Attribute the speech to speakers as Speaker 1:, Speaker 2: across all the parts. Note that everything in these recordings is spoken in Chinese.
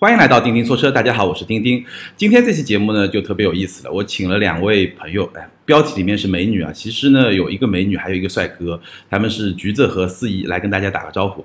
Speaker 1: 欢迎来到钉钉说车，大家好，我是钉钉。今天这期节目呢就特别有意思了，我请了两位朋友，哎，标题里面是美女啊，其实呢有一个美女，还有一个帅哥，他们是橘子和四姨，来跟大家打个招呼。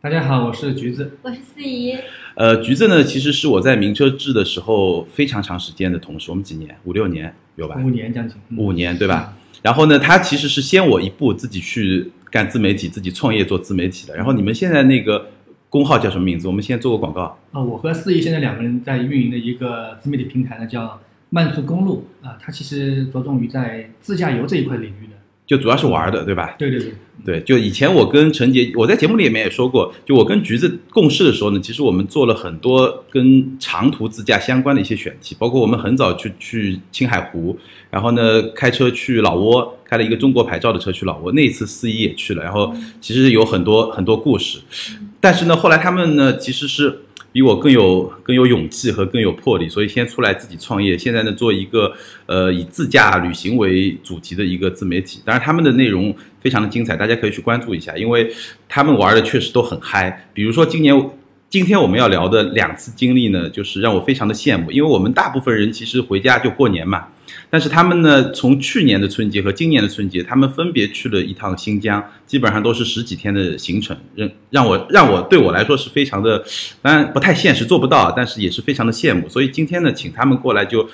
Speaker 2: 大家好，我是橘子。
Speaker 3: 我是四姨，
Speaker 1: 呃，橘子呢其实是我在名车志的时候非常长时间的同事，我们几年，五六年有吧？
Speaker 2: 五年将近，嗯
Speaker 1: 五年对吧？然后呢，他其实是先我一步自己去干自媒体，自己创业做自媒体的。然后你们现在那个工号叫什么名字？我们先做个广告。
Speaker 2: 啊，我和四姨现在两个人在运营的一个自媒体平台呢，叫慢速公路啊，它其实着重于在自驾游这一块领域的。
Speaker 1: 就主要是玩的，对吧？
Speaker 2: 对对对，
Speaker 1: 对，就以前我跟陈杰，我在节目里面也说过，就我跟橘子共事的时候呢，其实我们做了很多跟长途自驾相关的一些选题，包括我们很早去去青海湖，然后呢开车去老挝，开了一个中国牌照的车去老挝，那一次司仪也去了，然后其实有很多很多故事，但是呢后来他们呢其实是。比我更有更有勇气和更有魄力，所以先出来自己创业。现在呢，做一个呃以自驾旅行为主题的一个自媒体。当然，他们的内容非常的精彩，大家可以去关注一下，因为他们玩的确实都很嗨。比如说今年今天我们要聊的两次经历呢，就是让我非常的羡慕，因为我们大部分人其实回家就过年嘛。但是他们呢，从去年的春节和今年的春节，他们分别去了一趟新疆，基本上都是十几天的行程，让让我让我对我来说是非常的，当然不太现实，做不到，但是也是非常的羡慕。所以今天呢，请他们过来，就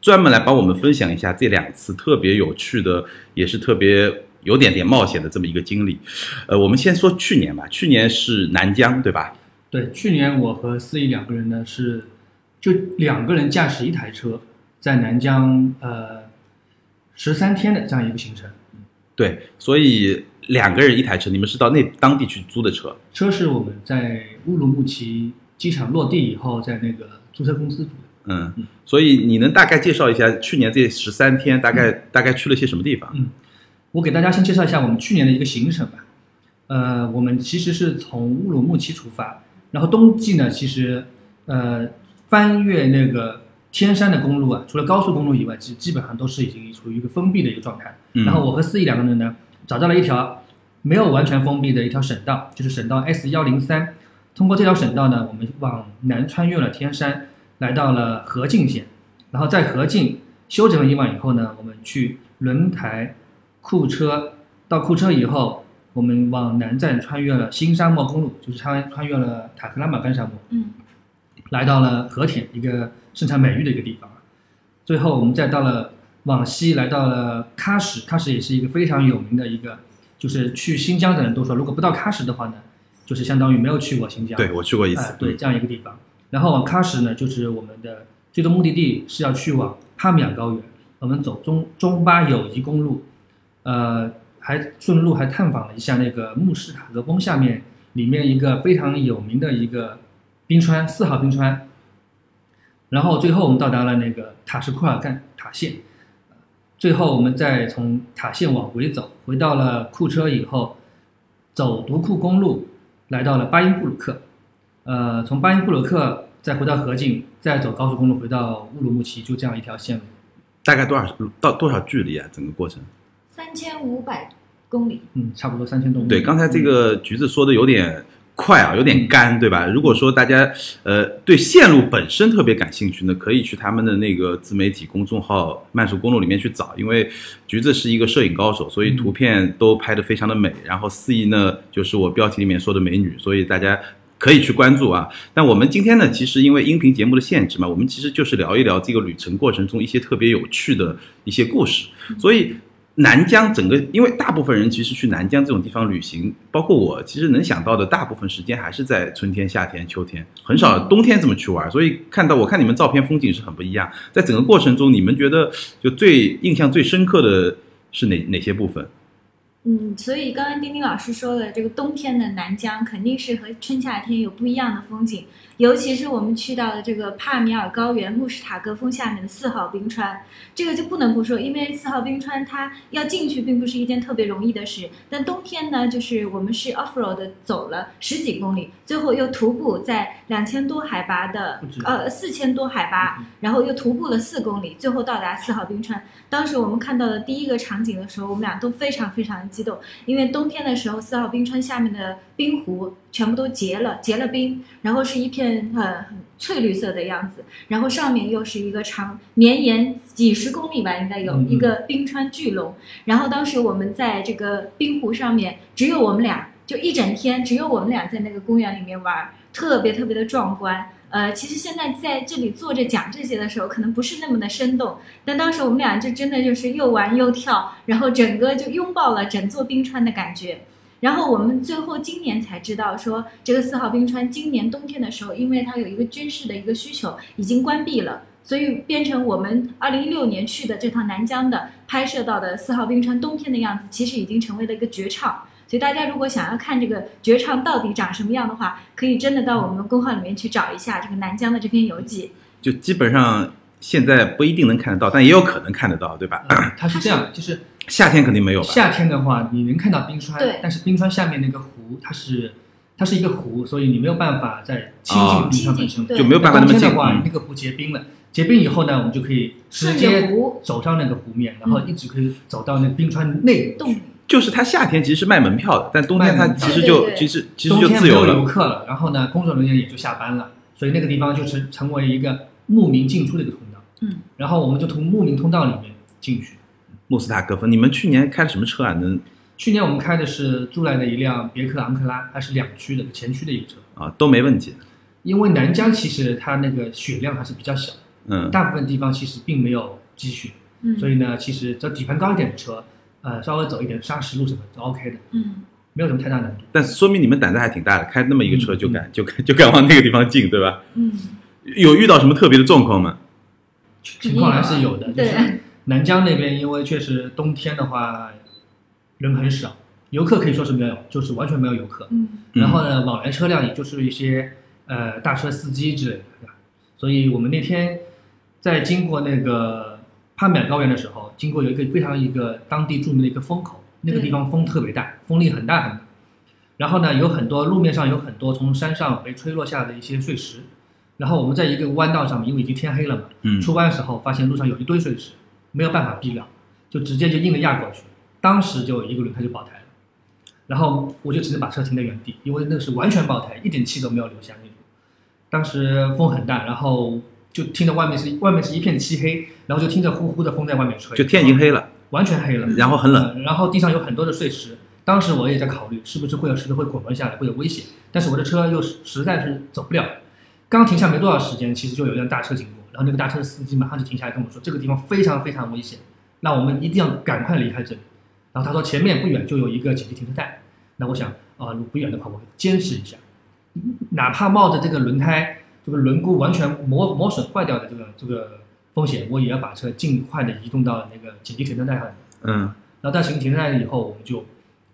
Speaker 1: 专门来帮我们分享一下这两次特别有趣的，也是特别有点点冒险的这么一个经历。呃，我们先说去年吧，去年是南疆，对吧？
Speaker 2: 对，去年我和四姨两个人呢是就两个人驾驶一台车，在南疆呃十三天的这样一个行程。
Speaker 1: 对，所以两个人一台车，你们是到那当地去租的车？
Speaker 2: 车是我们在乌鲁木齐机场落地以后，在那个租车公司租的。
Speaker 1: 嗯，所以你能大概介绍一下去年这十三天大概、大概去了些什么地方？
Speaker 2: 嗯，我给大家先介绍一下我们去年的一个行程吧。呃，我们其实是从乌鲁木齐出发，然后冬季呢，其实呃翻越那个天山的公路啊，除了高速公路以外，基基本上都是已经处于一个封闭的一个状态。
Speaker 1: 嗯
Speaker 2: 然后我和四姨两个人呢，找到了一条没有完全封闭的一条省道，就是省道 S 幺零三。通过这条省道呢，我们往南穿越了天山，来到了河静县，然后在河静休整了一晚以后呢，我们去轮台、库车，到库车以后，我们往南站穿越了新沙漠公路，就是穿穿越了塔克拉玛干沙漠，
Speaker 3: 嗯，
Speaker 2: 来到了和田，一个盛产美玉的一个地方。最后我们再到了往西，来到了喀什，喀什也是一个非常有名的一个，就是去新疆的人都说，如果不到喀什的话呢，就是相当于没有去过新疆。
Speaker 1: 对我去过一次
Speaker 2: 哎，对，这样一个地方。然后往喀什呢，就是我们的最终目的地是要去往帕米尔高原，我们走中中巴友谊公路，呃，还顺路还探访了一下那个慕士塔格峰下面里面一个非常有名的一个冰川四号冰川。然后最后我们到达了那个塔什库尔干塔县，最后我们再从塔县往回走，回到了库车以后，走独库公路来到了巴音布鲁克，呃，从巴音布鲁克再回到河静，再走高速公路回到乌鲁木齐，就这样一条线路。
Speaker 1: 大概多少到多少距离啊？整个过程？
Speaker 3: 三千五百公里。
Speaker 2: 嗯，差不多三千多公里。
Speaker 1: 对，刚才这个橘子说的有点快啊，有点干，对吧？如果说大家呃对线路本身特别感兴趣呢，可以去他们的那个自媒体公众号“慢速公路”里面去找，因为橘子是一个摄影高手，所以图片都拍得非常的美。然后四姨呢，就是我标题里面说的美女，所以大家。可以去关注啊，但我们今天呢，其实因为音频节目的限制嘛，我们其实就是聊一聊这个旅程过程中一些特别有趣的一些故事。所以南疆整个，因为大部分人其实去南疆这种地方旅行，包括我，其实能想到的大部分时间还是在春天、夏天、秋天，很少冬天这么去玩。所以看到我看你们照片，风景是很不一样。在整个过程中，你们觉得就最印象最深刻的是哪哪些部分？
Speaker 3: 嗯，所以刚刚丁丁老师说的，这个冬天的南疆肯定是和春夏天有不一样的风景，尤其是我们去到的这个帕米尔高原慕士塔格峰下面的四号冰川，这个就不能不说，因为四号冰川它要进去并不是一件特别容易的事。但冬天呢，就是我们是 off road 走了十几公里，最后又徒步在两千多海拔的呃四千多海拔，然后又徒步了四公里，最后到达四号冰川。当时我们看到的第一个场景的时候，我们俩都非常非常的激动，因为冬天的时候，四号冰川下面的冰湖全部都结了结了冰，然后是一片呃很翠绿色的样子，然后上面又是一个长绵延几十公里吧，应该有一个冰川巨龙。然后当时我们在这个冰湖上面，只有我们俩，就一整天只有我们俩在那个公园里面玩，特别特别的壮观。呃，其实现在在这里坐着讲这些的时候，可能不是那么的生动，但当时我们俩就真的就是又玩又跳，然后整个就拥抱了整座冰川的感觉。然后我们最后今年才知道说，这个四号冰川今年冬天的时候，因为它有一个军事的一个需求，已经关闭了，所以变成我们二零一六年去的这趟南疆的拍摄到的四号冰川冬天的样子，其实已经成为了一个绝唱。所以大家如果想要看这个绝唱到底长什么样的话，可以真的到我们公号里面去找一下这个南疆的这篇游记。
Speaker 1: 就基本上现在不一定能看得到，但也有可能看得到，对吧？
Speaker 2: 呃 它是这样，就是
Speaker 1: 夏天肯定没有吧？
Speaker 2: 夏天的话，你能看到冰川，但是冰川下面那个湖，它是它是一个湖，所以你没有办法再亲
Speaker 1: 哦
Speaker 2: 近冰川本身。
Speaker 3: 对
Speaker 1: 就没有办法那么近。
Speaker 2: 冬天的话，
Speaker 1: 嗯
Speaker 2: 那个湖结冰了，结冰以后呢，我们就可以直接走上那个湖面，然后一直可以走到那冰川内部去。
Speaker 3: 洞里，
Speaker 1: 就是它夏天其实是卖门票的，但冬天它其实就其实其实就自由了。
Speaker 2: 游客了，然后呢，工作人员也就下班了，所以那个地方就是成为一个牧民进出的一个通道。
Speaker 3: 嗯，
Speaker 2: 然后我们就从牧民通道里面进去。
Speaker 1: 穆斯塔格夫，你们去年开的什么车啊？能
Speaker 2: 去年我们开的是租来的一辆别克昂克拉，它是两驱的前驱的一个车。
Speaker 1: 啊都没问题。
Speaker 2: 因为南疆其实它那个雪量还是比较小，
Speaker 1: 嗯，
Speaker 2: 大部分地方其实并没有积雪，
Speaker 3: 嗯，
Speaker 2: 所以呢，其实只要底盘高一点的车，呃，稍微走一点砂石路什么都 OK 的，
Speaker 3: 嗯，
Speaker 2: 没有什么太大难度。
Speaker 1: 但说明你们胆子还挺大的，开那么一个车
Speaker 2: 嗯
Speaker 1: 就敢、就敢就敢往那个地方进，对吧？
Speaker 3: 嗯，
Speaker 1: 有遇到什么特别的状况吗？
Speaker 2: 情况还是有的，就
Speaker 3: 对
Speaker 2: 是南疆那边，因为确实冬天的话人很少，游客可以说是没有，就是完全没有游客。
Speaker 3: 嗯，
Speaker 2: 然后呢，往来车辆也就是一些呃大车司机之类的，所以我们那天在经过那个帕米尔高原的时候，经过有一个非常一个当地著名的一个风口，那个地方风特别大，风力很大很大。然后呢，有很多路面上有很多从山上被吹落下的一些碎石。然后我们在一个弯道上面，因为已经天黑了嘛，
Speaker 1: 嗯，
Speaker 2: 出弯的时候发现路上有一堆碎石，没有办法避让，就直接就硬着压过去，当时就一个轮胎就爆胎了，然后我就只能把车停在原地，因为那是完全爆胎，一点气都没有留下那种。当时风很大，然后就听着外面是外面是一片漆黑，然后就听着呼呼的风在外面吹，
Speaker 1: 就天已经黑了，
Speaker 2: 完全黑了，
Speaker 1: 然后很冷。
Speaker 2: 呃然后地上有很多的碎石。当时我也在考虑是不是会有石头会滚落下来，会有危险，但是我的车又实实在是走不了。刚停下没多少时间，其实就有一辆大车经过，然后那个大车的司机马上就停下来跟我说，这个地方非常非常危险，那我们一定要赶快离开这里。然后他说前面不远就有一个紧急停车带，那我想啊、如果不远的话，我会坚持一下，哪怕冒着这个轮胎这个轮毂完全磨磨损坏掉的这个这个风险，我也要把车尽快的移动到那个紧急停车带上。
Speaker 1: 嗯，
Speaker 2: 然后到紧急停车带以后，我们就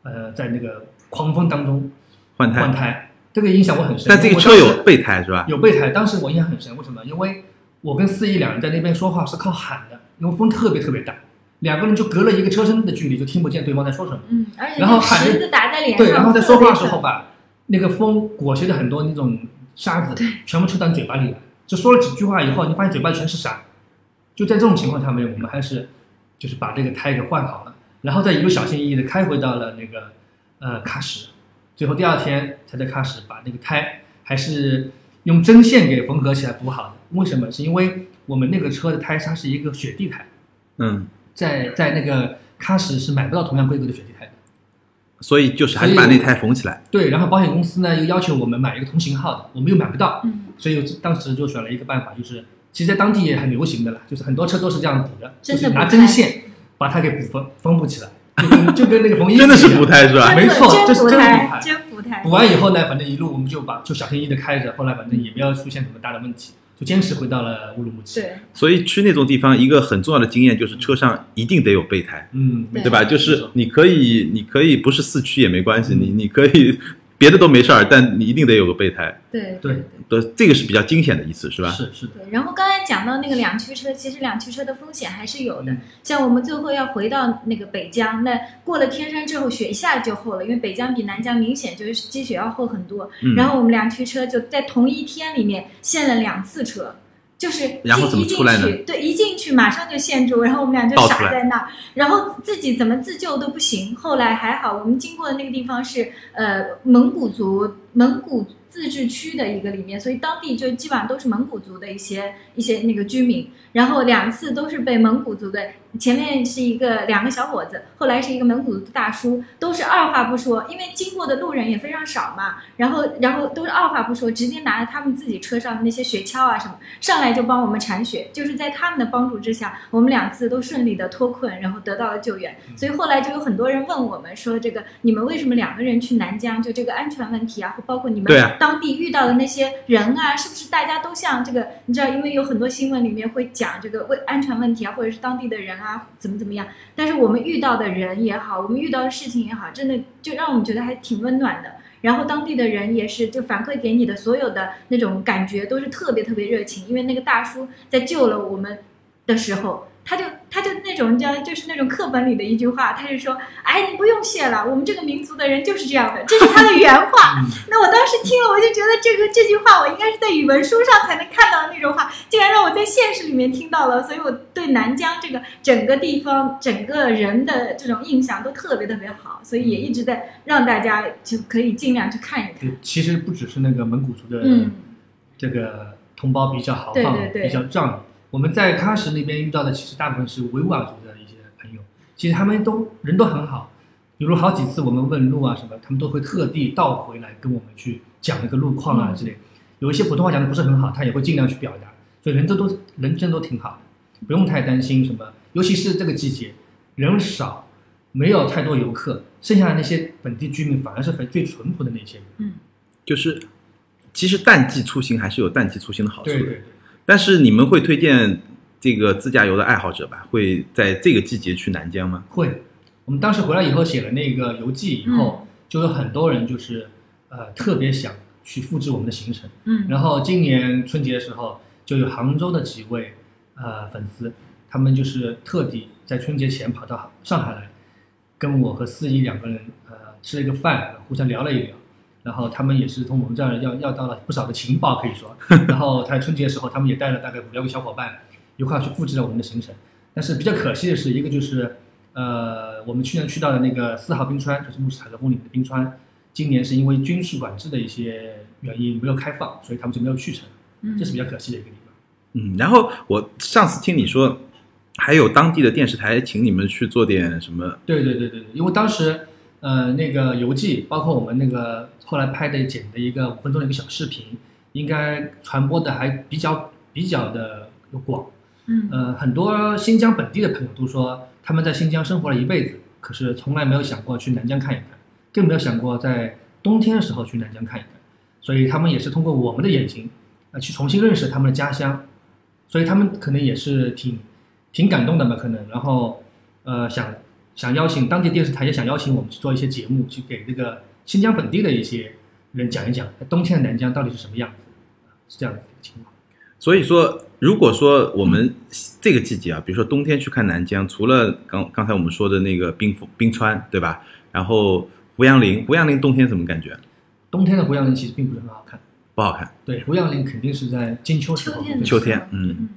Speaker 2: 呃在那个狂风当中
Speaker 1: 换胎。
Speaker 2: 换胎，这个印象我很深。
Speaker 1: 但这个车有备胎是吧？
Speaker 2: 有备胎，当时我印象很深，为什么？因为我跟四一两人在那边说话是靠喊的，因为风特别特别大，两个人就隔了一个车身的距离，就听不见对方在说什么。
Speaker 3: 嗯，而且
Speaker 2: 然后喊着
Speaker 3: 那石子打在脸上，
Speaker 2: 对，然后在说话的时候吧，那个风裹挟着很多那种沙子，全部吹到你嘴巴里了。就说了几句话以后，你发现嘴巴里全是沙。就在这种情况下面，我们还是就是把这个胎给换好了，然后再一路小心翼翼的开回到了那个呃喀什。最后第二天才在喀什把那个胎还是用针线给缝合起来补好的。为什么？是因为我们那个车的胎它是一个雪地胎，
Speaker 1: 嗯，
Speaker 2: 在在那个喀什是买不到同样规格的雪地胎的。
Speaker 1: 所以就是还是把那胎缝起来。
Speaker 2: 对，然后保险公司呢又要求我们买一个同型号的，我们又买不到，
Speaker 3: 嗯，
Speaker 2: 所以当时就选了一个办法，就是其实在当地也很流行的了，就是很多车都是这样补的，就是拿针线把它给补缝缝补起来，就跟那个缝衣服
Speaker 1: 真的是补胎是吧？
Speaker 2: 没错这是真补
Speaker 3: 补胎，真补胎
Speaker 2: 补。完以后呢，反正一路我们就把就小心翼翼的开着，后来反正也没有出现什么大的问题，就坚持回到了乌鲁木齐。
Speaker 3: 对，
Speaker 1: 所以去那种地方，一个很重要的经验就是车上一定得有备胎，
Speaker 2: 嗯，
Speaker 3: 对
Speaker 1: 对吧？就是你可以，你可以不是四驱也没关系，
Speaker 2: 嗯
Speaker 1: 你你可以别的都没事儿，但你一定得有个备胎。
Speaker 3: 对
Speaker 2: 对
Speaker 1: 对，这个是比较惊险的一次，是吧？
Speaker 2: 是是的，
Speaker 3: 对，然后刚才讲到那个两驱车，其实两驱车的风险还是有的。
Speaker 2: 嗯
Speaker 3: 像我们最后要回到那个北疆，那过了天山之后，雪一下就厚了，因为北疆比南疆明显就是积雪要厚很多。
Speaker 1: 嗯
Speaker 3: 然后我们两驱车就在同一天里面限了两次车，就是
Speaker 1: 然后怎么出来呢
Speaker 3: 一进去，对，一进去马上就陷住，然后我们俩就傻在那儿，然后自己怎么自救都不行。后来还好，我们经过的那个地方是呃蒙古族蒙古自治区的一个里面，所以当地就基本上都是蒙古族的一些一些那个居民。然后两次都是被蒙古族的，前面是一个两个小伙子，后来是一个蒙古族的大叔，都是二话不说，因为经过的路人也非常少嘛。然后然后都是二话不说，直接拿着他们自己车上的那些雪橇啊什么，上来就帮我们铲雪。就是在他们的帮助之下，我们两次都顺利的脱困，然后得到了救援。所以后来就有很多人问我们说，这个你们为什么两个人去南疆？就这个安全问题啊，包括你们当地遇到的那些人啊，是不是大家都像这个？你知道，因为有很多新闻里面会讲这个为安全问题啊，或者是当地的人啊怎么怎么样。但是我们遇到的人也好，我们遇到的事情也好，真的就让我们觉得还挺温暖的。然后当地的人也是，就反馈给你的所有的那种感觉都是特别特别热情，因为那个大叔在救了我们的时候，他就他就那种叫就是那种课本里的一句话，他就说，哎，你不用谢了，我们这个民族的人就是这样的，这是他的原话。那我当时听了，我就觉得这个这句话我应该是在语文书上才能看到的那种话，竟然让我在现实里面听到了，所以我对南疆这个整个地方、整个人的这种印象都特别特别好，所以也一直在让大家就可以尽量去看一看。
Speaker 2: 对，其实不只是那个蒙古族的
Speaker 3: 嗯
Speaker 2: 这个同胞比较豪放，
Speaker 3: 对对对
Speaker 2: 比较仗义。我们在喀什那边遇到的，其实大部分是维吾尔族的一些朋友，其实他们都人都很好。比如好几次我们问路啊什么，他们都会特地倒回来跟我们去讲那个路况啊
Speaker 3: 嗯
Speaker 2: 之类。有一些普通话讲的不是很好，他也会尽量去表达，所以人都都人真都挺好的，不用太担心什么。尤其是这个季节，人少，没有太多游客，剩下的那些本地居民反而是很最淳朴的那些人。
Speaker 1: 就是其实淡季出行还是有淡季出行的好处的。
Speaker 2: 对对对。
Speaker 1: 但是你们会推荐这个自驾游的爱好者吧？会在这个季节去南疆吗？
Speaker 2: 会，我们当时回来以后写了那个游记以后，就有很多人就是呃特别想去复制我们的行程。
Speaker 3: 嗯
Speaker 2: 然后今年春节的时候，就有杭州的几位呃粉丝，他们就是特地在春节前跑到上海来，跟我和司仪两个人呃吃了一个饭，互相聊了一聊。然后他们也是从我们这儿要要到了不少的情报，可以说。然后在春节的时候，他们也带了大概五六个小伙伴一块去复制了我们的行程。但是比较可惜的是，一个就是呃，我们去年去到的那个四号冰川，就是慕士塔格峰里面的冰川，今年是因为军事管制的一些原因没有开放，所以他们就没有去成，
Speaker 3: 嗯
Speaker 2: 这是比较可惜的一个地方。
Speaker 1: 嗯，然后我上次听你说，还有当地的电视台请你们去做点什么？
Speaker 2: 对对对对对，因为当时呃那个游记，包括我们那个后来拍的剪的一个五分钟的一个小视频，应该传播的还比较比较的广。
Speaker 3: 嗯
Speaker 2: 呃，很多新疆本地的朋友都说，他们在新疆生活了一辈子，可是从来没有想过去南疆看一看，更没有想过在冬天的时候去南疆看一看。所以他们也是通过我们的眼睛，呃，去重新认识他们的家乡。所以他们可能也是挺挺感动的吧，可能，然后呃想想邀请当地电视台也想邀请我们去做一些节目，去给这个新疆本地的一些人讲一讲冬天的南疆到底是什么样子，是这样的一个情况。
Speaker 1: 所以说，如果说我们这个季节啊，比如说冬天去看南疆，除了刚刚才我们说的那个冰冰川，对吧？然后胡杨林，胡杨林冬天什么感觉？
Speaker 2: 冬天的胡杨林其实并不是很好看。
Speaker 1: 不好看。
Speaker 2: 对，胡杨林肯定是在金秋时候
Speaker 3: 秋天
Speaker 1: 嗯
Speaker 3: 嗯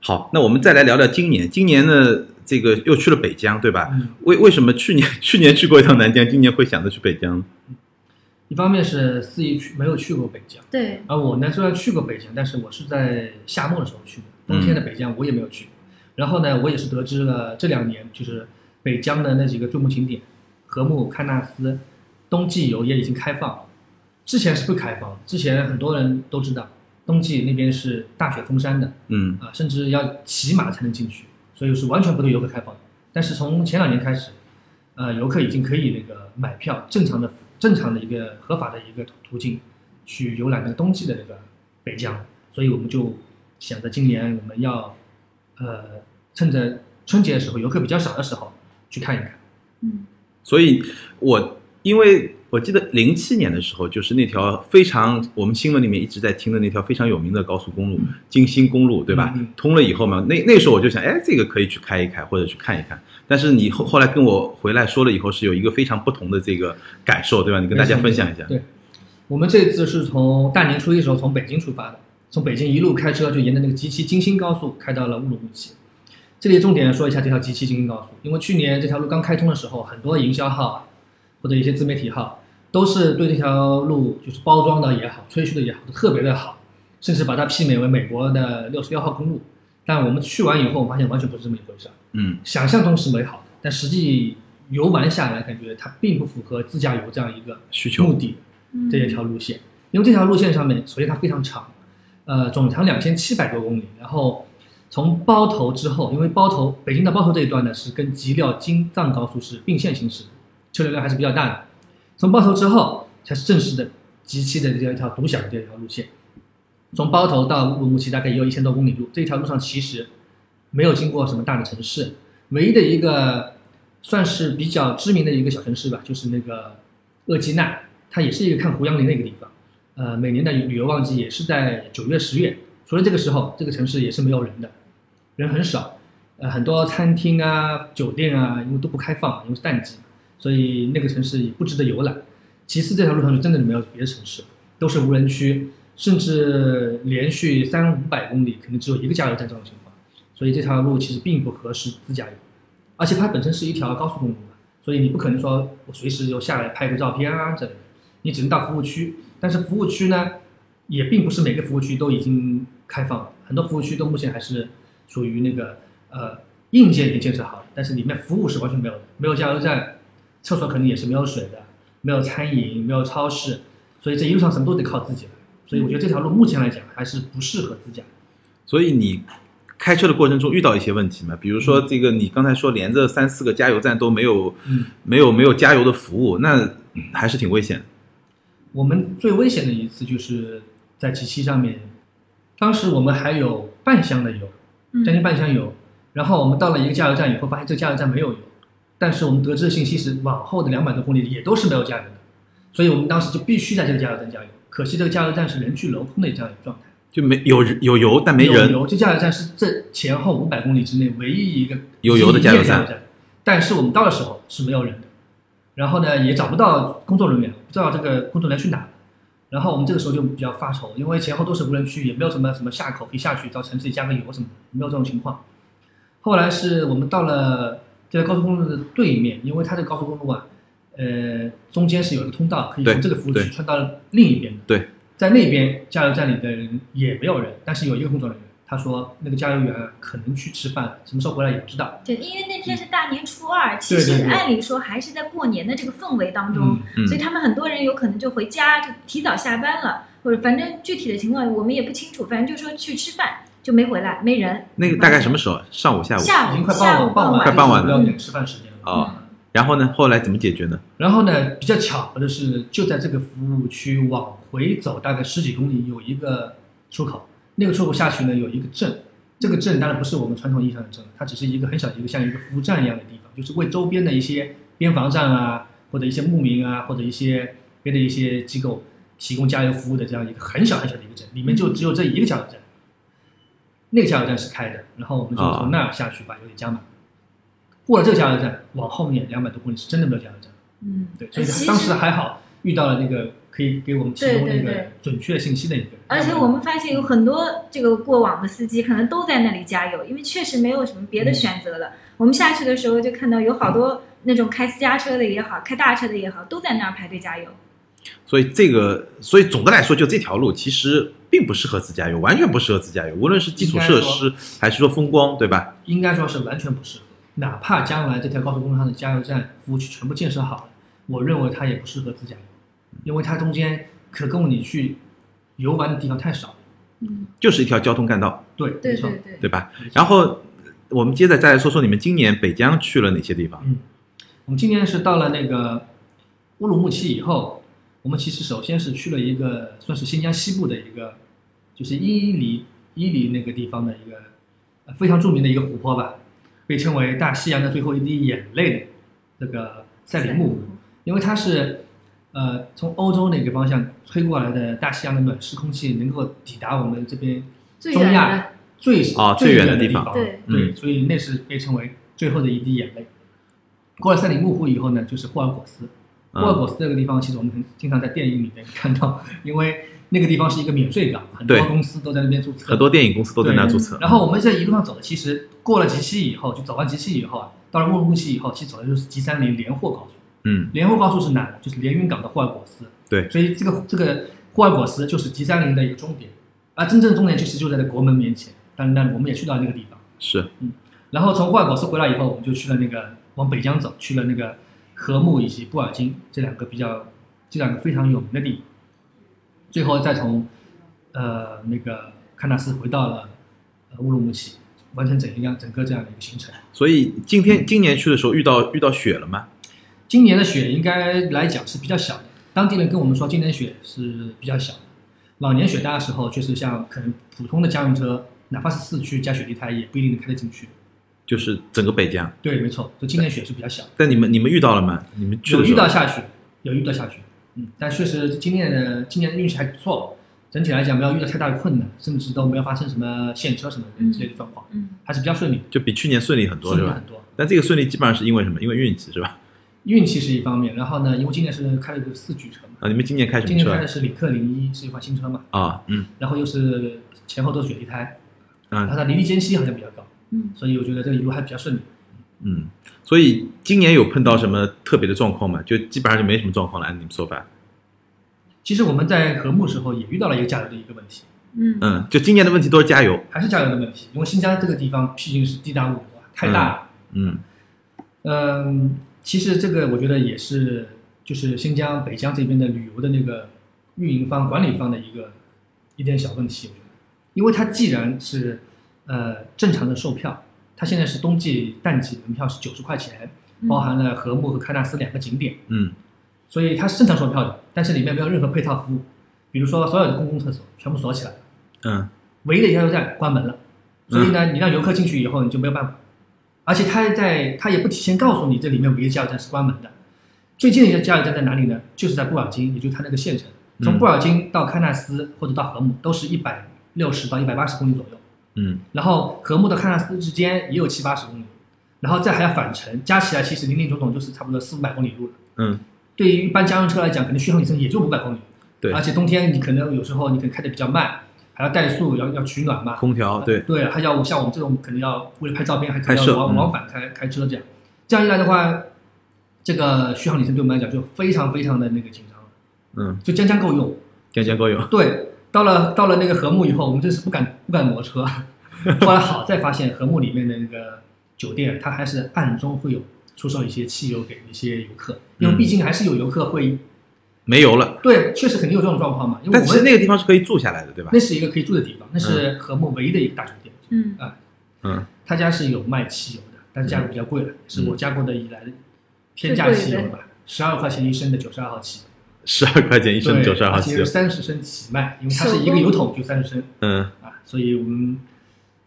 Speaker 1: 好，那我们再来聊聊今年。今年呢，这个又去了北疆，对吧？
Speaker 2: 嗯，
Speaker 1: 为为什么去年 去年去过一趟南疆，今年会想着去北疆呢？
Speaker 2: 一方面是司仪去没有去过北疆，
Speaker 3: 对，
Speaker 2: 而我呢虽然去过北疆，但是我是在夏末的时候去的，冬天的北疆我也没有去过。然后呢，我也是得知了这两年就是北疆的那几个注目景点，禾木、喀纳斯，冬季游也已经开放了。之前是不开放，之前很多人都知道，冬季那边是大雪封山的，
Speaker 1: 嗯
Speaker 2: 啊，甚至要骑马才能进去，所以是完全不对游客开放的。但是从前两年开始，呃，游客已经可以那个买票，正常的正常的一个合法的一个途途径去游览那个冬季的那个北疆，所以我们就想着今年我们要，呃，趁着春节的时候游客比较少的时候去看一看。
Speaker 3: 嗯
Speaker 1: 所以我因为我记得零七年的时候，就是那条非常我们新闻里面一直在听的那条非常有名的高速公路
Speaker 2: 嗯
Speaker 1: 京新公路，对吧？通了以后嘛，那那时候我就想，哎，这个可以去开一开或者去看一看。但是你后后来跟我回来说了以后，是有一个非常不同的这个感受，对吧？你跟大家分享一下。
Speaker 2: 对，我们这次是从大年初一的时候从北京出发的，从北京一路开车就沿着那个吉齐京新高速开到了乌鲁木齐。这里重点说一下这条吉齐京新高速，因为去年这条路刚开通的时候，很多营销号啊或者一些自媒体号都是对这条路就是包装的也好，吹嘘的也好，都特别的好，甚至把它媲美为美国的六十六号公路。但我们去完以后，发现完全不是这么一回事儿。
Speaker 1: 嗯
Speaker 2: 想象中是美好的，但实际游玩下来，感觉它并不符合自驾游这样一个
Speaker 1: 需求
Speaker 2: 目的。
Speaker 3: 嗯
Speaker 2: 这一条路线，因为这条路线上面，首先它非常长，呃，总长两千七百多公里，然后从包头之后，因为包头北京到包头这一段呢是跟吉辽京藏高速是并线行驶的，车流量还是比较大的。从包头之后才是正式的极其的这样一条独享的这条路线。从包头到乌鲁木齐大概也有一千多公里路，这条路上其实没有经过什么大的城市，唯一的一个算是比较知名的一个小城市吧，就是那个额济纳，它也是一个看胡杨林的一个地方。呃，每年的旅游旺季也是在九月、十月，除了这个时候，这个城市也是没有人的，人很少。呃，很多餐厅啊、酒店啊，因为都不开放，因为是淡季嘛，所以那个城市也不值得游览。其次，这条路上就真的没有别的城市，都是无人区，甚至连续三五百公里，可能只有一个加油站这种情况。所以这条路其实并不合适自驾游，而且它本身是一条高速公路嘛，所以你不可能说我随时就下来拍个照片啊之类的，你只能到服务区。但是服务区呢，也并不是每个服务区都已经开放，很多服务区都目前还是属于那个呃硬件已经建设好了，但是里面服务是完全没有的，没有加油站，厕所肯定也是没有水的，没有餐饮，没有超市，所以这一路上什么都得靠自己来。所以我觉得这条路目前来讲还是不适合自驾。
Speaker 1: 所以你开车的过程中遇到一些问题吗？比如说这个，你刚才说连着三四个加油站都没有
Speaker 2: 嗯，
Speaker 1: 没有没有加油的服务，那还是挺危险的。
Speaker 2: 我们最危险的一次就是在七七上面，当时我们还有半箱的油，
Speaker 3: 嗯
Speaker 2: 将近半箱油。然后我们到了一个加油站以后，发现这个加油站没有油，但是我们得知的信息是往后的两百多公里也都是没有加油的，所以我们当时就必须在这个加油站加油。可惜这个加油站是人去楼空的这样一个状态，
Speaker 1: 就没有有油但没人，
Speaker 2: 有油。这加油站是这前后五百公里之内唯一一个
Speaker 1: 有油的加油站
Speaker 2: 但是我们到的时候是没有人的，然后呢也找不到工作人员，不知道这个工作人员去哪了。然后我们这个时候就比较发愁，因为前后都是无人区，也没有什么什么下口可以下去到城市里加个油什么的，没有这种情况。后来是我们到了这条高速公路的对面，因为它这个高速公路啊，呃，中间是有一个通道，可以从这个服务区穿到另一边的。
Speaker 1: 对，
Speaker 2: 在那边加油站里的人也没有人，但是有一个工作人员，他说那个加油员啊可能去吃饭，什么时候回来也不知道。
Speaker 3: 对，因为那天是大年初二，其实按理说还是在过年的这个氛围当中，所以他们很多人有可能就回家，就提早下班了，或者反正具体的情况我们也不清楚，反正就说去吃饭就没回来，没人。
Speaker 1: 那个大概什么时候？上午、下午？
Speaker 3: 下午
Speaker 2: 已经快
Speaker 3: 下午
Speaker 2: 傍晚，
Speaker 1: 快傍晚了
Speaker 2: 了，要点吃饭时间了。
Speaker 1: 哦然后呢？后来怎么解决呢？
Speaker 2: 然后呢，比较巧合的是，就在这个服务区往回走大概十几公里，有一个出口。那个出口下去呢，有一个镇。这个镇当然不是我们传统意义上的镇，它只是一个很小的一个像一个服务站一样的地方，就是为周边的一些边防站啊，或者一些牧民啊，或者一些别的一些机构提供加油服务的这样一个很小很小的一个镇，里面就只有这一个加油站。那个加油站是开的，然后我们就从那儿下去把油给加满。过了这个加油站，往后面两百多公里是真的没有加油站。
Speaker 3: 嗯，
Speaker 2: 对，所以当时还好遇到了那个可以给我们提供那个准确信息的一个人。
Speaker 3: 而且我们发现有很多这个过往的司机可能都在那里加油，因为确实没有什么别的选择了。我们下去的时候就看到有好多那种开私家车的也好，开大车的也好，都在那儿排队加油。
Speaker 1: 所以这个，所以总的来说，就这条路其实并不适合自驾游，完全不适合自驾游，无论是基础设施还是说风光，对吧？
Speaker 2: 应该说是完全不适合。哪怕将来这条高速公路上的加油站服务区全部建设好了，我认为它也不适合自驾游，因为它中间可供你去游玩的地方太少了。
Speaker 3: 嗯，
Speaker 1: 就是一条交通干道，
Speaker 2: 对，
Speaker 3: 对
Speaker 2: 没错
Speaker 3: 对对。
Speaker 1: 对吧？然后我们接着再来说说你们今年北疆去了哪些地方？
Speaker 2: 嗯我们今年是到了那个乌鲁木齐以后，我们其实首先是去了一个算是新疆西部的一个，就是伊犁伊犁那个地方的一个呃非常著名的一个湖泊吧，被称为大西洋的最后一滴眼泪的那个赛里木湖，因为它是呃从欧洲那个方向吹过来的大西洋的暖湿空气能够抵达我们这边中亚，最
Speaker 1: 啊
Speaker 2: 最
Speaker 1: 最远的地方
Speaker 2: 的地方，
Speaker 3: 对
Speaker 2: 对，所以那是被称为最后的一滴眼泪。过了赛里木湖以后呢，就是霍尔果斯。霍尔
Speaker 1: 嗯，
Speaker 2: 果斯这个地方，其实我们很经常在电影里面看到，因为那个地方是一个免税港，很多公司都在那边注册。
Speaker 1: 很多电影公司都在那注册。
Speaker 2: 然后我们这一路上走的，其实过了吉西以后，就走完吉西以后啊，到了乌鲁木齐以后，其实走的就是 G 三零连霍高速。
Speaker 1: 嗯
Speaker 2: 连霍高速是哪？就是连云港的霍尔果斯。
Speaker 1: 对
Speaker 2: 所以这个这个霍尔果斯就是 G 三零的一个终点，而真正的终点其实就在这国门面前。但但，我们也去到那个地方。
Speaker 1: 是嗯
Speaker 2: 然后从霍尔果斯回来以后，我们就去了那个往北疆走，去了那个和木以及布尔津这两个比较这两个非常有名的地方。最后再从呃那个喀纳斯回到了呃乌鲁木齐，完成整一样整个这样的一个行程。
Speaker 1: 所以今天今年去的时候遇到遇到雪了吗？
Speaker 2: 今年的雪应该来讲是比较小的，当地人跟我们说今年雪是比较小的。往年雪大的时候，就是像可能普通的家用车，哪怕是四驱加雪地胎，也不一定能开得进去。
Speaker 1: 就是整个北疆。
Speaker 2: 对，没错，就今年雪是比较小。
Speaker 1: 但你们你们遇到了吗？你们去
Speaker 2: 有遇到下雪，有遇到下雪，嗯，但确实今年的今年的运气还不错，整体来讲没有遇到太大的困难，甚至都没有发生什么陷车什么的之类的状况，
Speaker 3: 嗯
Speaker 2: 还是比较顺利，
Speaker 1: 就比去年顺利很多，是吧？
Speaker 2: 顺利很多。
Speaker 1: 但这个顺利基本上是因为什么？因为运气是吧？
Speaker 2: 运气是一方面，然后呢，因为今年是开了个四驱车嘛，
Speaker 1: 啊，你们今年开什么车
Speaker 2: 今年开的是领克零一，是一款新车嘛，
Speaker 1: 啊？嗯
Speaker 2: 然后又是前后都是雪地胎，然后
Speaker 1: 嗯
Speaker 2: 它离地间隙好像比较高，
Speaker 3: 嗯，
Speaker 2: 所以我觉得这个一路还比较顺利。
Speaker 1: 嗯，所以今年有碰到什么特别的状况吗？就基本上就没什么状况了，按你们说法。
Speaker 2: 其实我们在和睦时候也遇到了一个加油的一个问题，
Speaker 3: 嗯
Speaker 1: 嗯，就今年的问题都是加油。
Speaker 2: 还是加油的问题，因为新疆这个地方毕竟是地大物博，太大了。
Speaker 1: 嗯
Speaker 2: 嗯，其实这个我觉得也是，就是新疆、北疆这边的旅游的那个运营方、管理方的一个一点小问题，我觉得，因为它既然是呃正常的售票，它现在是冬季淡季门票是九十块钱，包含了禾木和喀纳斯两个景点，
Speaker 1: 嗯
Speaker 2: 所以它是正常售票的，但是里面没有任何配套服务，比如说所有的公共厕所全部锁起来了，
Speaker 1: 嗯
Speaker 2: 唯一的加油站关门了，所以呢，你让游客进去以后你就没有办法，而且它在它也不提前告诉你这里面唯一的加油站是关门的。最近的一个加油站在哪里呢？就是在布尔津，也就是它那个县城。从
Speaker 1: 嗯
Speaker 2: 布尔津到喀纳斯或者到禾木都是一百六十到一百八十公里左右，
Speaker 1: 嗯
Speaker 2: 然后和睦到喀纳斯之间也有七八十公里，然后再还要返程，加起来其实零零总总就是差不多四五百公里路了。
Speaker 1: 嗯，
Speaker 2: 对于一般家用车来讲，可能续航里程也就五百公里。
Speaker 1: 对
Speaker 2: 而且冬天你可能有时候你可能开的比较慢，还要怠速，要要取暖嘛。
Speaker 1: 空调对，
Speaker 2: 对，还要像我们这种可能要为了拍照片，还可能往往返开开车这样。这样一来的话，这个续航里程对我们来讲就非常非常的那个紧张了，
Speaker 1: 嗯，
Speaker 2: 就将将够用。
Speaker 1: 将将够用。
Speaker 2: 对，到了到了那个和睦以后，我们真是不敢不敢挪车。后来好在发现和睦里面的那个酒店，它还是暗中会有出售一些汽油给一些游客，因为
Speaker 1: 嗯
Speaker 2: 毕竟还是有游客会
Speaker 1: 没油了，
Speaker 2: 对，确实肯定有这种状况嘛。因为
Speaker 1: 但其实
Speaker 2: 我们
Speaker 1: 那个地方是可以住下来的，对吧
Speaker 2: 那？是一个可以住的地方，那是和睦唯一的一个大酒店。
Speaker 3: 嗯啊
Speaker 1: 嗯
Speaker 2: 他家是有卖汽油的，但是价格比较贵了，是我加过的以来天价汽油吧，十二块钱一升的九十二号汽油，
Speaker 1: 十二块钱一升
Speaker 2: 对
Speaker 1: 九十二号汽油
Speaker 2: 而且是。三十升起卖，因为它是一个油桶就三十升
Speaker 1: 嗯
Speaker 2: 啊，所以我们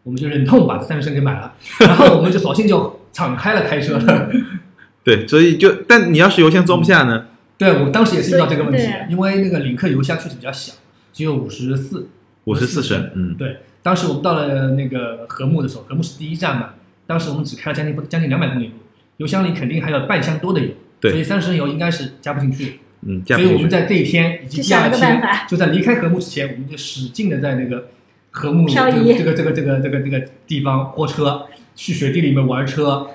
Speaker 2: 我们就忍痛把这三十升给买了，然后我们就索性就敞开了开车了。
Speaker 1: 对，所以就但你要是油箱装不下呢？
Speaker 2: 对我当时也是遇到这个问题，因为那个领克油箱确实比较小，只有五十四，
Speaker 1: 五十四升，嗯
Speaker 2: 对，当时我们到了那个和睦的时候，和睦是第一站嘛，当时我们只开了将近将近两百公里路，油箱里肯定还有半箱多的油，
Speaker 1: 对
Speaker 2: 所以三十升油应该是加不进去的。
Speaker 1: 嗯，
Speaker 2: 所以我们。在这一天以及第二天，就在离开和睦之前，我们就使劲的在那个和睦
Speaker 3: 漂移
Speaker 2: 这个这个这个这个这个地方货车，去雪地里面玩车，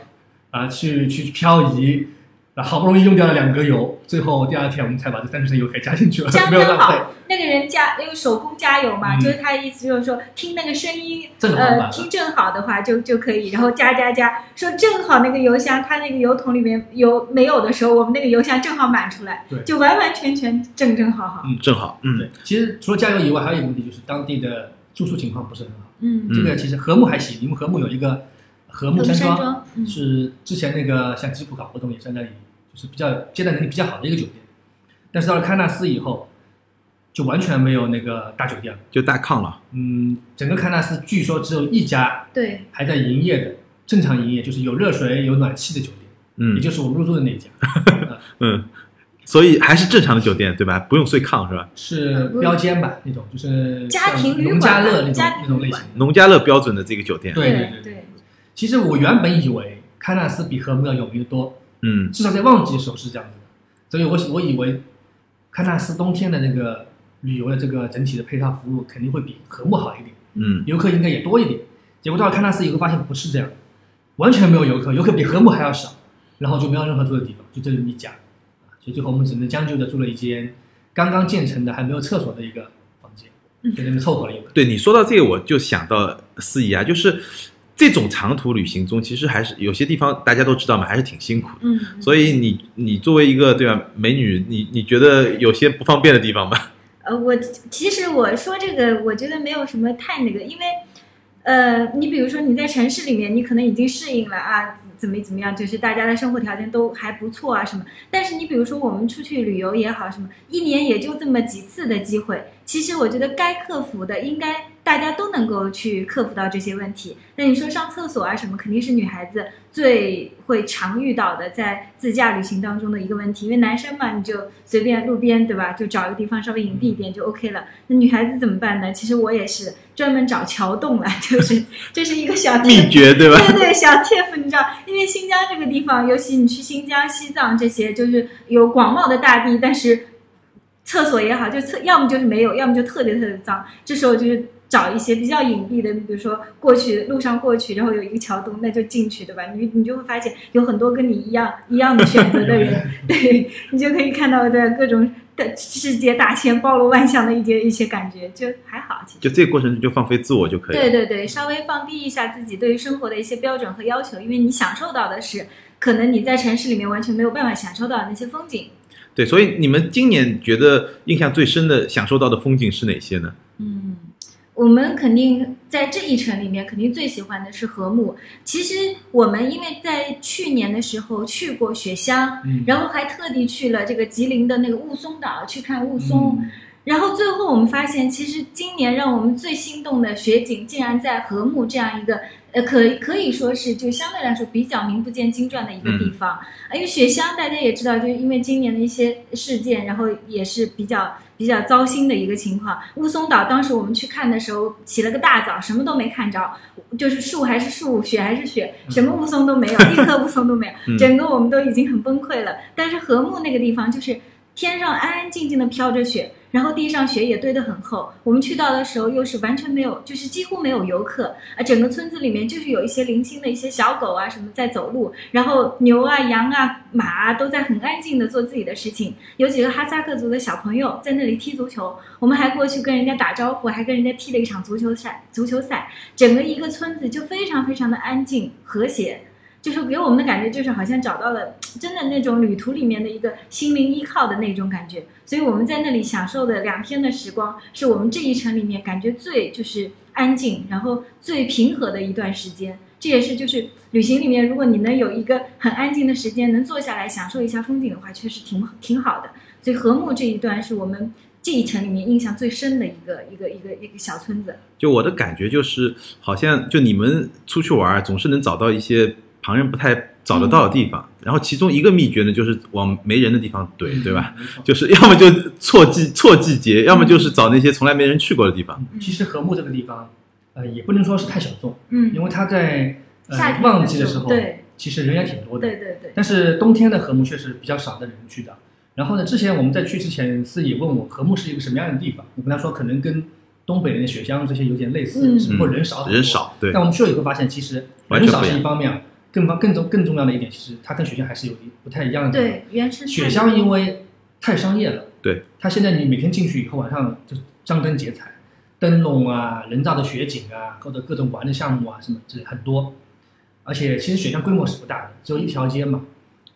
Speaker 2: 啊，去去漂移。啊，好不容易用掉了两格油，最后第二天我们才把这三十升油给加进去了，没有浪费。
Speaker 3: 那个人加用手工加油嘛，
Speaker 2: 嗯
Speaker 3: 就是他的意思就是说，听那个声音，
Speaker 2: 正
Speaker 3: 呃，听正好的话就就可以，然后加加加，说正好那个油箱，他那个油桶里面油没有的时候，我们那个油箱正好满出来
Speaker 2: 对，
Speaker 3: 就完完全全正正好好。
Speaker 2: 嗯
Speaker 1: 正好，嗯
Speaker 2: 对，其实除了加油以外，还有一个问题就是当地的住宿情况不是很好。
Speaker 3: 嗯，
Speaker 2: 这个其实和睦还行，因为和睦有一个和睦山庄，
Speaker 3: 山庄，嗯，
Speaker 2: 是之前那个像吉普搞活动也是在那里，就是比较接待能力比较好的一个酒店。但是到了喀纳斯以后，就完全没有那个大酒店了。
Speaker 1: 就大炕了。
Speaker 2: 嗯，整个喀纳斯据说只有一家
Speaker 3: 对，
Speaker 2: 还在营业的，正常营业，就是有热水、有暖气的酒店，
Speaker 1: 嗯
Speaker 2: 也就是我们入住的那家，
Speaker 1: 嗯，所以还是正常的酒店，对吧？不用睡炕是吧？
Speaker 2: 是标间吧，那种就是
Speaker 3: 家庭
Speaker 2: 农家乐那种那种类型。
Speaker 1: 农家乐标准的这个酒店。
Speaker 2: 对对对
Speaker 3: 对，
Speaker 2: 其实我原本以为喀纳斯比禾木要有名的多，
Speaker 1: 嗯。
Speaker 2: 至少在旺季的时候是这样子的，所以我我以为喀纳斯冬天的那个旅游的这个整体的配套服务肯定会比禾木好一点，
Speaker 1: 嗯。
Speaker 2: 游客应该也多一点。结果到了喀纳斯以后发现不是这样，完全没有游客，游客比禾木还要少，然后就没有任何住的地方，就这么一家，所以最后我们只能将就的住了一间刚刚建成的还没有厕所的一个房间，就那么凑合了一个。
Speaker 1: 对你说到这个，我就想到司仪啊，就是这种长途旅行中，其实还是有些地方大家都知道嘛，还是挺辛苦的。
Speaker 3: 嗯，
Speaker 1: 所以你你作为一个对吧美女，你你觉得有些不方便的地方吗？
Speaker 3: 呃，我其实我说这个，我觉得没有什么太那个，因为，呃，你比如说你在城市里面，你可能已经适应了啊，怎么怎么样，就是大家的生活条件都还不错啊什么。但是你比如说我们出去旅游也好，什么一年也就这么几次的机会，其实我觉得该克服的，应该大家都能够去克服到这些问题。那你说上厕所啊什么，肯定是女孩子最会常遇到的，在自驾旅行当中的一个问题。因为男生嘛，你就随便路边对吧，就找一个地方稍微隐蔽一点就 OK 了。那女孩子怎么办呢？其实我也是专门找桥洞了，就是这是一个小
Speaker 1: 秘诀对吧？
Speaker 3: 对对，小 tip，你知道，因为新疆这个地方，尤其你去新疆、西藏这些，就是有广袤的大地，但是厕所也好，就厕要么就是没有，要么就特别特别脏。这时候就是找一些比较隐蔽的，比如说过去路上过去，然后有一个桥洞，那就进去，对吧？你你就会发现有很多跟你一样一样的选择的人，对你就可以看到的各种的世界大千包罗万象的一些一些感觉，就还好，其实。
Speaker 1: 就这个过程中就放飞自我就可以了。
Speaker 3: 对对对，稍微放低一下自己对于生活的一些标准和要求，因为你享受到的是可能你在城市里面完全没有办法享受到的那些风景。
Speaker 1: 对，所以你们今年觉得印象最深的、享受到的风景是哪些呢？
Speaker 3: 嗯，我们肯定在这一程里面肯定最喜欢的是禾木。其实我们因为在去年的时候去过雪乡，
Speaker 2: 嗯
Speaker 3: 然后还特地去了这个吉林的那个雾凇岛去看雾凇。
Speaker 2: 嗯
Speaker 3: 然后最后我们发现，其实今年让我们最心动的雪景，竟然在禾木这样一个呃，可可以说是就相对来说比较名不见经传的一个地方。呃因为雪乡大家也知道，就是因为今年的一些事件，然后也是比较比较糟心的一个情况。雾凇岛当时我们去看的时候，起了个大早，什么都没看着，就是树还是树，雪还是雪，什么雾凇都没有，一棵雾凇都没有，
Speaker 1: 嗯
Speaker 3: 整个我们都已经很崩溃了。但是禾木那个地方就是天上安安静静的飘着雪，然后地上雪也堆得很厚。我们去到的时候又是完全没有，就是几乎没有游客啊，整个村子里面就是有一些零星的一些小狗啊什么在走路，然后牛啊、羊啊、马啊都在很安静的做自己的事情。有几个哈萨克族的小朋友在那里踢足球，我们还过去跟人家打招呼，还跟人家踢了一场足球赛。足球赛，整个一个村子就非常非常的安静和谐。就是给我们的感觉，就是好像找到了真的那种旅途里面的一个心灵依靠的那种感觉。所以我们在那里享受的两天的时光，是我们这一程里面感觉最就是安静，然后最平和的一段时间。这也是就是旅行里面，如果你能有一个很安静的时间，能坐下来享受一下风景的话，确实挺挺好的。所以和睦这一段是我们这一程里面印象最深的一个一个一个一个小村子。
Speaker 1: 就我的感觉就是，好像就你们出去玩，总是能找到一些旁人不太找得到的地方。然后其中一个秘诀呢，就是往没人的地方怼，对吧？？就是 要么就错季错季节，要么就是找那些从来没人去过的地方。
Speaker 2: 其实禾木这个地方，呃，也不能说是太小众，
Speaker 3: 嗯，
Speaker 2: 因为它在呃旺季的时候，
Speaker 3: 对
Speaker 2: 其实人也挺多的。
Speaker 3: 对对对，
Speaker 2: 但是冬天的禾木确实比较少的人去的。然后呢，之前我们在去之前，司仪问我禾木是一个什么样的地方，我跟他说可能跟东北的那雪乡这些有点类似，
Speaker 3: 嗯
Speaker 2: 只不过人少很多
Speaker 1: 人。少，对
Speaker 2: 但我们去了以后发现，其实人少
Speaker 1: 完全不
Speaker 2: 是一方面，更方更重更重要的一点，其实它跟雪乡还是有一不太一样的地方。
Speaker 3: 对原生
Speaker 2: 雪乡因为太商业了，
Speaker 1: 对，
Speaker 2: 它现在你每天进去以后，晚上就张灯结彩，灯笼啊、人造的雪景啊，或者各种玩的项目啊，什么这很多。而且其实雪乡规模是不大的，只有一条街嘛。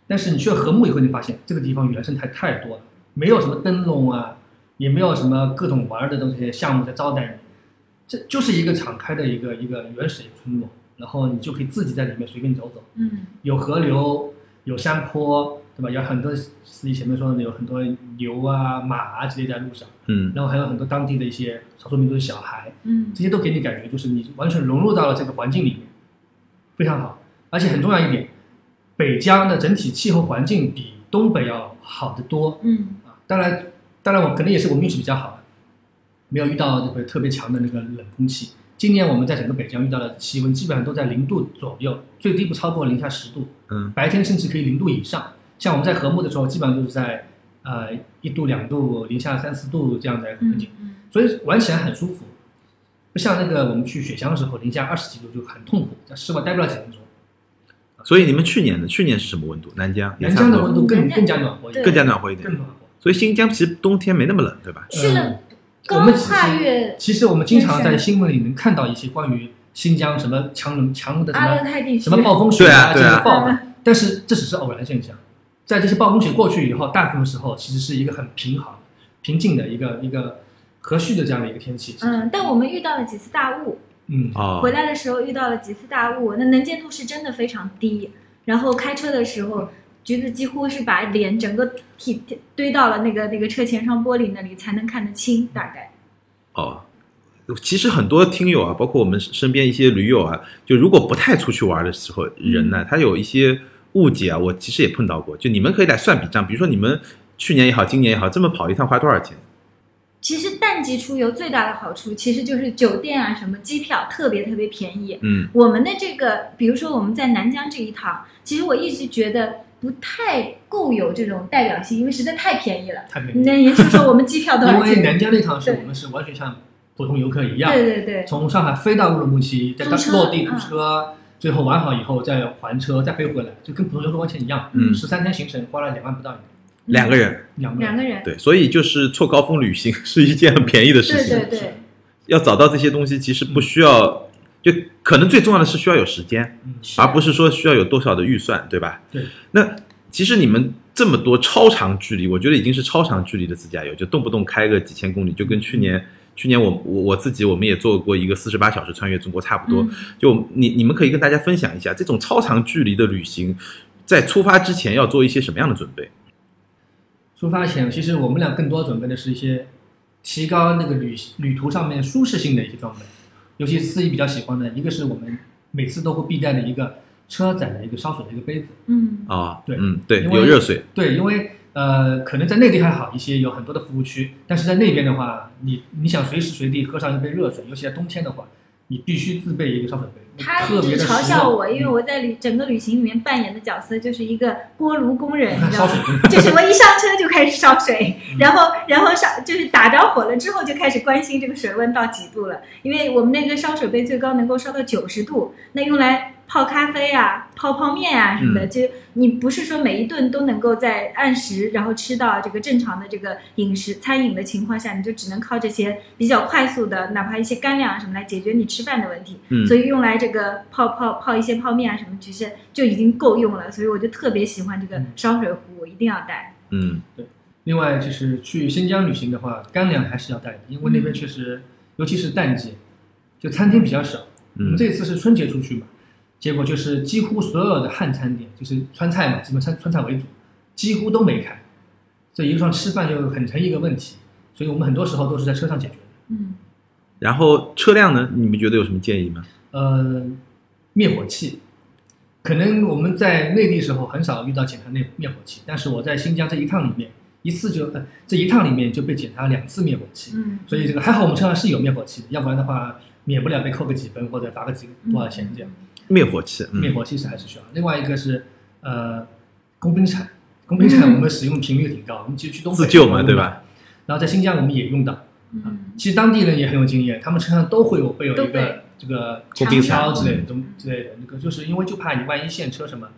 Speaker 2: 但是你去了禾木以后，你发现这个地方原生态太多了，没有什么灯笼啊，也没有什么各种玩的东西项目在招待你，这就是一个敞开的一个一个原始的村落，然后你就可以自己在里面随便走走。
Speaker 3: 嗯
Speaker 2: 有河流，有山坡，对吧？有很多司机前面说的有很多牛啊、马啊之类在路上，
Speaker 1: 嗯，
Speaker 2: 然后还有很多当地的一些少数民族的小孩，
Speaker 3: 嗯
Speaker 2: 这些都给你感觉就是你完全融入到了这个环境里面，非常好。而且很重要一点，北疆的整体气候环境比东北要好得多
Speaker 3: 嗯
Speaker 2: 啊。当然，当然我可能也是我们运气比较好，啊没有遇到这个特别强的那个冷空气。今年我们在整个北疆遇到的气温基本上都在零度左右，最低不超过零下十度。
Speaker 1: 嗯，
Speaker 2: 白天甚至可以零度以上。像我们在和木的时候，基本上都是在呃一度、两度、零下三四度这样的环
Speaker 3: 嗯
Speaker 2: 境，
Speaker 3: 嗯
Speaker 2: 所以玩起来很舒服。不像那个我们去雪乡的时候，零下二十几度就很痛苦，在室外待不了几分钟。
Speaker 1: 所以你们去年的去年是什么温度？南疆
Speaker 2: 南疆的温度更更加暖和一点，
Speaker 1: 更加暖和一点
Speaker 2: 更。暖和。
Speaker 1: 所以新疆其实冬天没那么冷，对吧？
Speaker 3: 去了
Speaker 2: 呃我
Speaker 3: 刚
Speaker 2: 们其实
Speaker 3: 跨越
Speaker 2: 其实我们经常在新闻里能看到一些关于新疆什么强冷强的什
Speaker 3: 阿勒
Speaker 2: 么
Speaker 3: 泰地区
Speaker 2: 什么暴风雪
Speaker 1: 啊对啊
Speaker 2: 个暴的，但是这只是偶然现象。在这些暴风雪过去以后，大部分时候其实是一个很平衡、平静的一个一个和煦的这样的一个天气。
Speaker 3: 嗯，但我们遇到了几次大雾，
Speaker 2: 嗯，
Speaker 1: 哦
Speaker 3: 回，来的时候遇到了几次大雾，那能见度是真的非常低。然后开车的时候，橘子几乎是把脸整个体堆到了那个那个车前窗玻璃那里才能看得清，大概。
Speaker 1: 哦，其实很多听友啊，包括我们身边一些驴友啊，就如果不太出去玩的时候，人
Speaker 3: 嗯
Speaker 1: 呢，他有一些误解啊，我其实也碰到过。就你们可以来算笔账，比如说你们去年也好，今年也好，这么跑一趟花多少钱？
Speaker 3: 其实淡季出游最大的好处，其实就是酒店啊什么机票特别特别便宜。
Speaker 1: 嗯，
Speaker 3: 我们的这个，比如说我们在南疆这一趟，其实我一直觉得不太够有这种代表性，因为实在太便宜了。
Speaker 2: 太便宜
Speaker 3: 那也就是说我们机票多
Speaker 2: 因？为南疆那趟是我们是完全像普通游客一样，
Speaker 3: 对对对，
Speaker 2: 从上海飞到乌鲁木齐，再到落地租
Speaker 3: 嗯
Speaker 2: 车，最后玩好以后再还车，再飞回来，就跟普通游客完全一样。
Speaker 1: 嗯
Speaker 2: 十三天行程花了两万不到一点，
Speaker 1: 两个人，
Speaker 2: 两个
Speaker 3: 两个人。
Speaker 1: 对，所以就是错高峰旅行是一件很便宜的事情
Speaker 3: 对
Speaker 1: 情。
Speaker 3: 对对，
Speaker 1: 要找到这些东西，其实不需要，就可能最重要的是需要有时间，
Speaker 2: 嗯，
Speaker 1: 而不是说需要有多少的预算，对吧？
Speaker 2: 对。
Speaker 1: 那其实你们这么多超长距离，我觉得已经是超长距离的自驾游，就动不动开个几千公里，就跟去年。去年我我我自己我们也做过一个四十八小时穿越中国，差不多。
Speaker 3: 嗯
Speaker 1: 就你你们可以跟大家分享一下，这种超长距离的旅行，在出发之前要做一些什么样的准备？
Speaker 2: 出发前，其实我们俩更多准备的是一些提高那个旅旅途上面舒适性的一些装备，尤其是司仪比较喜欢的，一个是我们每次都会必带的一个车载的一个烧水的一个杯子。
Speaker 3: 嗯
Speaker 1: 啊，
Speaker 2: 对
Speaker 1: 嗯，对，
Speaker 2: 因为
Speaker 1: 有热水，
Speaker 2: 对，因为呃，可能在内地还好一些，有很多的服务区，但是在那边的话，你你想随时随地喝上一杯热水，尤其在冬天的话，你必须自备一个烧水杯，
Speaker 3: 他一直嘲笑我，因为
Speaker 2: 嗯。
Speaker 3: 我在旅整个旅行里面扮演的角色就是一个锅炉工人，你 知道吗？
Speaker 2: 烧水杯，
Speaker 3: 就是我一上车就开始烧水，
Speaker 2: 嗯。
Speaker 3: 然后然后上就是打着火了之后就开始关心这个水温到几度了，因为我们那个烧水杯最高能够烧到九十度，那用来泡咖啡啊、泡泡面啊什么的，
Speaker 1: 嗯
Speaker 3: 就你不是说每一顿都能够在按时然后吃到这个正常的这个饮食餐饮的情况下，你就只能靠这些比较快速的，哪怕一些干粮啊什么来解决你吃饭的问题。
Speaker 1: 嗯
Speaker 3: 所以用来这个泡泡泡一些泡面啊什么，其实就已经够用了。所以我就特别喜欢这个
Speaker 2: 嗯
Speaker 3: 烧水壶，我一定要带。
Speaker 1: 嗯对
Speaker 2: 另外就是去新疆旅行的话，干粮还是要带的，因为那边确实，尤其是淡季，就餐厅比较少。我们
Speaker 1: 嗯
Speaker 2: 这次是春节出去嘛，结果就是几乎所有的汉餐店，就是川菜嘛，基本川川菜为主，几乎都没开，所以一路上吃饭就很成一个问题。所以我们很多时候都是在车上解决的。
Speaker 3: 嗯，
Speaker 1: 然后车辆呢，你们觉得有什么建议吗？
Speaker 2: 呃，灭火器，可能我们在内地时候很少遇到检查灭灭火器，但是我在新疆这一趟里面，一次就呃这一趟里面就被检查两次灭火器，
Speaker 3: 嗯，
Speaker 2: 所以这个还好我们车上是有灭火器的，要不然的话免不了被扣个几分或者罚个几多少钱这样。
Speaker 1: 灭火器，嗯
Speaker 2: 灭火器是还是需要。另外一个是呃工兵铲，工兵铲
Speaker 3: 嗯
Speaker 2: 我们使用频率挺高，我们其实去东北
Speaker 1: 自救嘛对吧？
Speaker 2: 然后在新疆我们也用到，
Speaker 3: 嗯，
Speaker 2: 其实当地人也很有经验，他们车上都会有备有一个这个
Speaker 1: 工兵铲
Speaker 2: 之类的东之类的，那个就是因为就怕你万一陷车什么，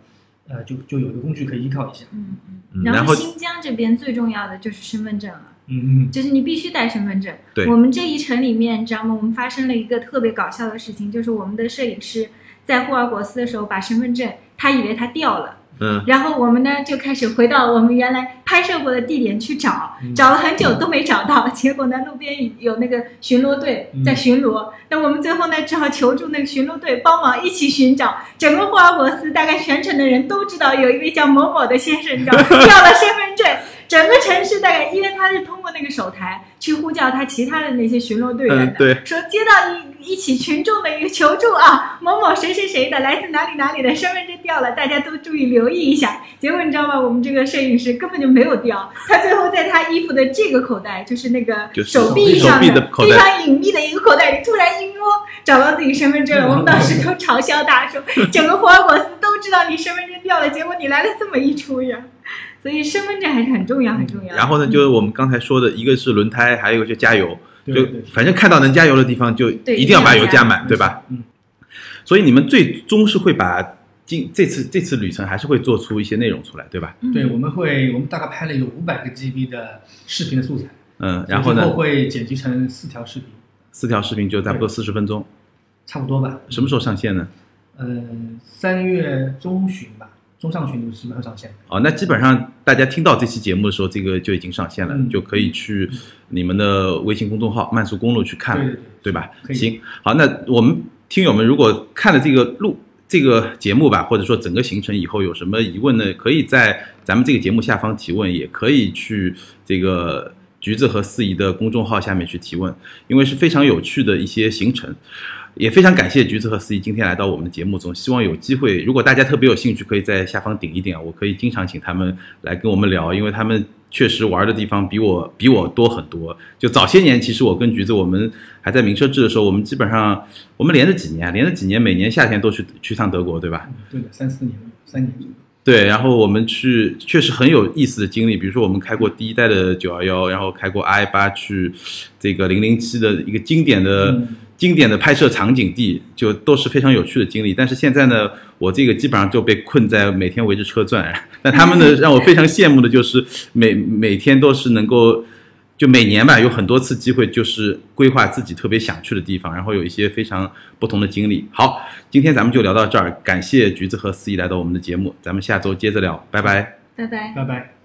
Speaker 2: 呃，就就有一个工具可以依靠一下。
Speaker 3: 嗯
Speaker 1: 嗯
Speaker 3: 嗯。
Speaker 1: 然后
Speaker 3: 新疆这边最重要的就是身份证了，
Speaker 2: 嗯嗯
Speaker 3: 就是你必须带身份证。
Speaker 1: 对
Speaker 3: 我们这一程里面，你知道吗？我们发生了一个特别搞笑的事情，就是我们的摄影师在霍尔果斯的时候把身份证，他以为他掉了。
Speaker 1: 嗯
Speaker 3: 然后我们呢就开始回到我们原来拍摄过的地点去找，
Speaker 2: 嗯
Speaker 3: 找了很久都没找到。结果呢，路边有那个巡逻队
Speaker 2: 嗯
Speaker 3: 在巡逻，那我们最后呢只好求助那个巡逻队帮忙一起寻找。整个霍尔果斯大概全城的人都知道有一位叫某某的先生，你知道掉了身份证。整个城市大概，因为他是通过那个手台去呼叫他其他的那些巡逻队员的，
Speaker 1: 嗯，对，
Speaker 3: 说接到一一起群众的一个求助啊，某某谁谁谁的，来自哪里哪里的身份证掉了，大家都注意留意一下。结果你知道吗？我们这个摄影师根本就没有掉，他最后在他衣服的这个口袋，就是那个手臂上
Speaker 1: 的
Speaker 3: 非常隐秘的一个口袋里，突然一摸找到自己身份证了。我们当时都嘲笑他说，整个霍尔果斯都知道你身份证掉了，结果你来了这么一出呀。所以身份证还是很重要，很重要。
Speaker 1: 然后呢，就是我们刚才说的，一个是轮胎，还有一个就加油，就
Speaker 2: 对对。
Speaker 1: 反正看到能加油的地方就
Speaker 3: 对
Speaker 1: 一定要把油加满，对吧？
Speaker 2: 嗯，
Speaker 1: 所以你们最终是会把今这次这次旅程还是会做出一些内容出来，对吧？
Speaker 3: 嗯。
Speaker 2: 对，我们会我们大概拍了有五百个 GB 的视频的素材，
Speaker 1: 嗯，然后呢？
Speaker 2: 最后，会剪辑成四条视频，
Speaker 1: 四条视频就差不多四十分钟，
Speaker 2: 差不多吧。
Speaker 1: 什么时候上线呢？
Speaker 2: 呃，三月中旬吧，中上旬就基本上上线。
Speaker 1: 哦，那基本上大家听到这期节目的时候，这个就已经上线了，
Speaker 2: 嗯
Speaker 1: 就可以去你们的微信公众号“慢速公路”去看，
Speaker 2: 对对对，
Speaker 1: 对吧？行，好，那我们听友们如果看了这个录这个节目吧，或者说整个行程以后有什么疑问呢，可以在咱们这个节目下方提问，也可以去这个橘子和四姨的公众号下面去提问，因为是非常有趣的一些行程。也非常感谢橘子和四姨今天来到我们的节目中，希望有机会，如果大家特别有兴趣，可以在下方顶一顶啊，我可以经常请他们来跟我们聊，因为他们确实玩的地方比我比我多很多。就早些年，其实我跟橘子我们还在名车志的时候，我们基本上我们连着几年啊，连着几年，每年夏天都去去趟德国，对吧？
Speaker 2: 嗯对的，三四年，三年。
Speaker 1: 对，然后我们去确实很有意思的经历，比如说我们开过第一代的九幺幺，然后开过 i 八去这个零零七的一个经典的、
Speaker 2: 嗯
Speaker 1: 经典的拍摄场景地，就都是非常有趣的经历。但是现在呢，我这个基本上就被困在每天围着车转，但他们呢让我非常羡慕的就是每每天都是能够。就每年吧，有很多次机会，就是规划自己特别想去的地方，然后有一些非常不同的经历。好，今天咱们就聊到这儿，感谢橘子和思怡来到我们的节目，咱们下周接着聊，拜拜。
Speaker 3: 拜拜。
Speaker 2: 拜拜。